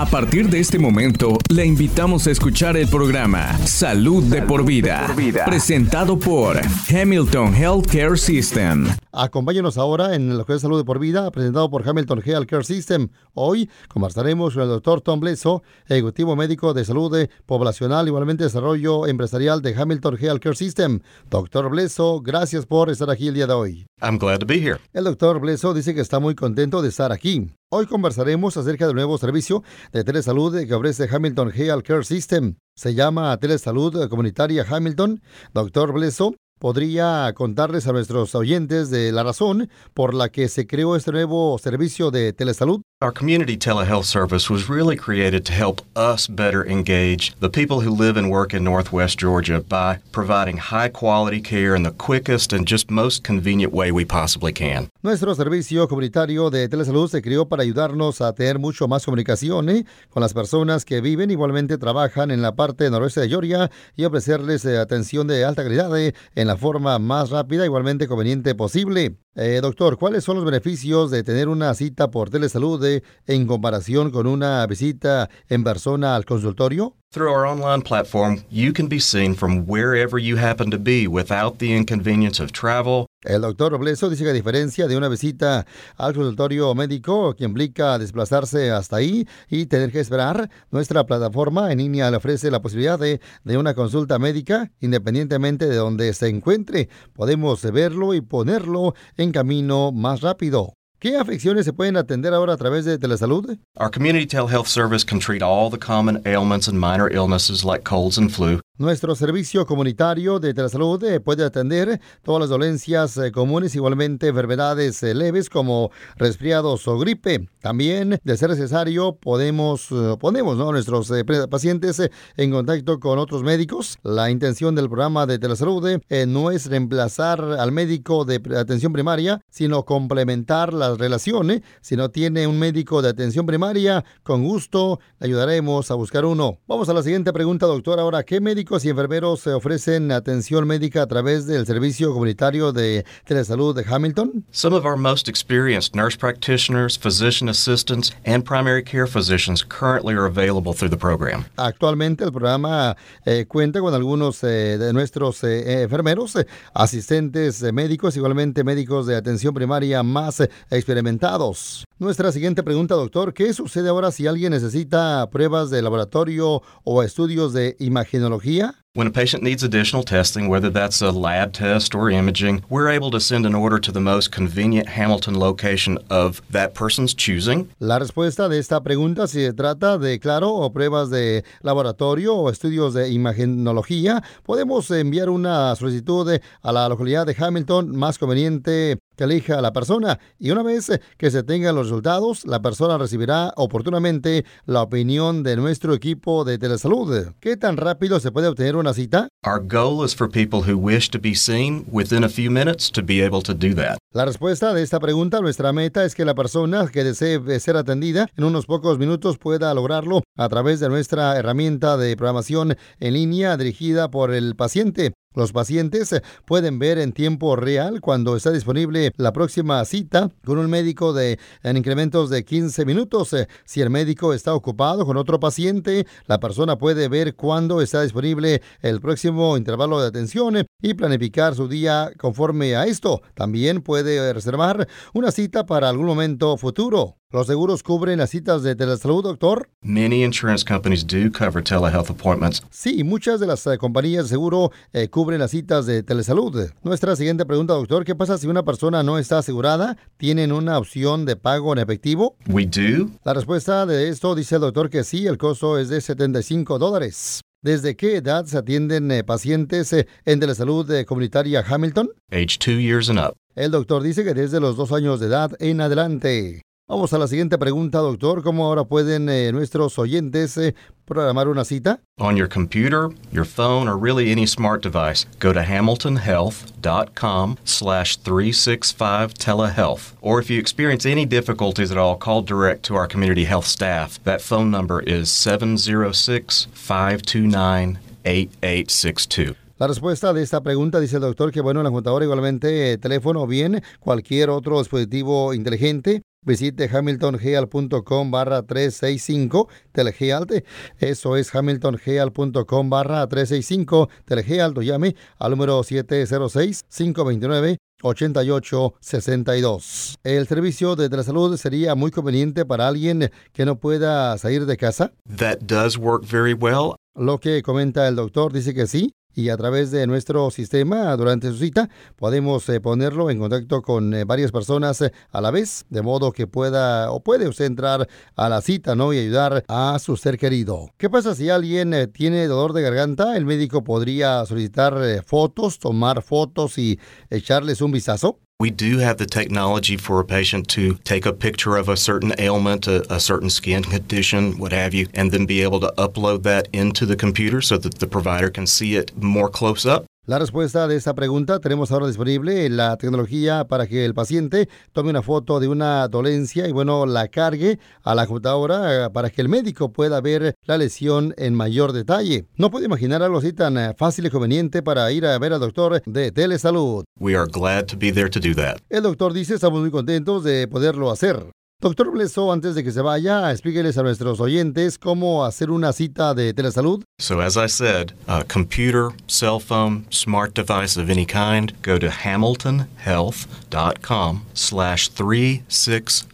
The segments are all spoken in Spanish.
A partir de este momento, le invitamos a escuchar el programa Salud, de, por vida, presentado por Hamilton Healthcare System. Acompáñenos ahora en el de Salud de por vida, presentado por Hamilton Healthcare System. Hoy conversaremos con el doctor Tom Blesso, ejecutivo médico de salud poblacional, igualmente desarrollo empresarial de Hamilton Healthcare System. Doctor Blesso, gracias por estar aquí el día de hoy. I'm glad to be here. El doctor Blesso dice que está muy contento de estar aquí. Hoy conversaremos acerca del nuevo servicio de telesalud que ofrece Hamilton Health Care System. Se llama Telesalud Comunitaria Hamilton. Doctor Blesso, ¿podría contarles a nuestros oyentes de la razón por la que se creó este nuevo servicio de telesalud? Our community telehealth service was really created to help us better engage the people who live and work in Northwest Georgia by providing high quality care in the quickest and just most convenient way we possibly can. Nuestro servicio comunitario de telesalud se creó para ayudarnos a tener mucho más comunicación ¿eh? con las personas que viven igualmente trabajan en la parte noroeste de Georgia y ofrecerles eh, atención de alta calidad eh, en la forma más rápida igualmente conveniente posible. Eh, doctor, ¿cuáles son los beneficios de tener una cita por telesalud en comparación con una visita en persona al consultorio? Through our online platform, you can be seen from wherever you happen to be without the inconvenience of travel. El doctor Robleso dice que a diferencia de una visita al consultorio médico que implica desplazarse hasta ahí y tener que esperar, nuestra plataforma en línea le ofrece la posibilidad de una consulta médica independientemente de donde se encuentre. Podemos verlo y ponerlo en camino más rápido. ¿Qué afecciones se pueden atender ahora a través de telesalud? Our community telehealth service can treat all the common ailments and minor illnesses like colds and flu. Nuestro servicio comunitario de telesalud eh, puede atender todas las dolencias eh, comunes, igualmente enfermedades eh, leves como resfriados o gripe. También, de ser necesario, podemos ponemos ¿no? nuestros pacientes en contacto con otros médicos. La intención del programa de telesalud no es reemplazar al médico de atención primaria, sino complementar las relaciones. Si no tiene un médico de atención primaria, con gusto le ayudaremos a buscar uno. Vamos a la siguiente pregunta, doctor. Ahora, ¿qué médico y enfermeros se ofrecen atención médica a través del servicio comunitario de telesalud de Hamilton? Some of our most experienced nurse practitioners, physician assistants, and primary care physicians currently are available through the program. Actualmente el programa eh, cuenta con algunos eh, de nuestros eh, enfermeros, asistentes médicos, igualmente médicos de atención primaria más experimentados. Nuestra siguiente pregunta, doctor, ¿qué sucede ahora si alguien necesita pruebas de laboratorio o estudios de imagenología? When a patient needs additional testing, whether that's a lab test or imaging, we're able to send an order to the most convenient Hamilton location of that person's choosing. La respuesta de esta pregunta si se trata de, claro, o pruebas de laboratorio o estudios de imagenología, podemos enviar una solicitud a la localidad de Hamilton más conveniente que elija a la persona y una vez que se tengan los resultados, la persona recibirá oportunamente la opinión de nuestro equipo de telesalud. ¿Qué tan rápido se puede obtener una cita? Our goal is for people who wish to be seen within a few minutes to be able to do that. La respuesta de esta pregunta, nuestra meta es que la persona que desee ser atendida en unos pocos minutos pueda lograrlo a través de nuestra herramienta de programación en línea dirigida por el paciente. Los pacientes pueden ver en tiempo real cuando está disponible la próxima cita con un médico de, en incrementos de 15 minutos. Si el médico está ocupado con otro paciente, la persona puede ver cuándo está disponible el próximo intervalo de atención y planificar su día conforme a esto. También puede reservar una cita para algún momento futuro. ¿Los seguros cubren las citas de telesalud, doctor? Many insurance companies do cover telehealth appointments. Sí, muchas de las eh, compañías de seguro eh, cubren las citas de telesalud. Nuestra siguiente pregunta, doctor, ¿qué pasa si una persona no está asegurada? ¿Tienen una opción de pago en efectivo? We do. La respuesta de esto dice el doctor que sí, el costo es de 75 dólares. ¿Desde qué edad se atienden eh, pacientes en telesalud comunitaria Hamilton? Age two years and up. El doctor dice que desde los dos años de edad en adelante. Vamos a la siguiente pregunta, doctor. ¿Cómo ahora pueden eh, nuestros oyentes eh, programar una cita? On your computer, your phone, or really any smart device, go to hamiltonhealth.com slash 365 telehealth. Or if you experience any difficulties at all, call direct to our community health staff. That phone number is 706 529 8862. La respuesta de esta pregunta dice el doctor que, bueno, la computadora igualmente, eh, teléfono o bien cualquier otro dispositivo inteligente visite hamiltongeal.com barra 365 telegealt. Eso es hamiltongeal.com barra 365 telegealt o llame al número 706-529-8862. ¿El servicio de telesalud sería muy conveniente para alguien que no pueda salir de casa? That does work very well. Lo que comenta el doctor dice que sí, y a través de nuestro sistema durante su cita podemos eh, ponerlo en contacto con eh, varias personas eh, a la vez, de modo que pueda o puede usted entrar a la cita ¿no? y ayudar a su ser querido. ¿Qué pasa si alguien tiene dolor de garganta? El médico podría solicitar fotos, tomar fotos y echarles un vistazo. We do have the technology for a patient to take a picture of a certain ailment, a, a, certain skin condition, what have you, and then be able to upload that into the computer so that the provider can see it more close up. La respuesta de esta pregunta tenemos ahora disponible la tecnología para que el paciente tome una foto de una dolencia y bueno, la cargue a la computadora eh, para que el médico pueda ver la lesión en mayor detalle. No puedo imaginar algo así tan eh, fácil y conveniente para ir a ver al doctor de telesalud. We are glad to be there to do that. El doctor dice, estamos muy contentos de poderlo hacer. Doctor Blesso, antes de que se vaya, explíqueles a nuestros oyentes cómo hacer una cita de telesalud. So, as I said, a computer, cell phone, smart device of any kind, go to hamiltonhealth.com slash 365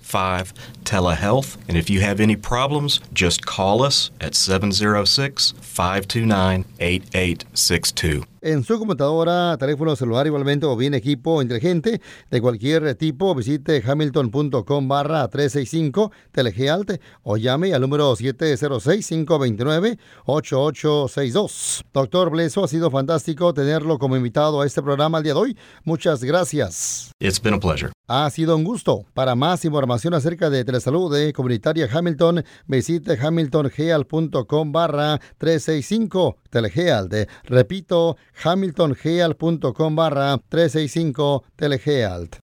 telehealth. And if you have any problems, just call us at 706 529 8862. En su computadora, teléfono celular igualmente o bien equipo inteligente de cualquier tipo, visite hamilton.com barra 365 telehealth o llame al número 706-529-8862. Doctor Bleso, ha sido fantástico tenerlo como invitado a este programa el día de hoy. Muchas gracias. It's been a pleasure. Ha sido un gusto. Para más información acerca de Telesalud de Comunitaria Hamilton, visite hamiltongeal.com barra 365 telehealth. Repito, hamiltongeal.com barra 365 telehealth.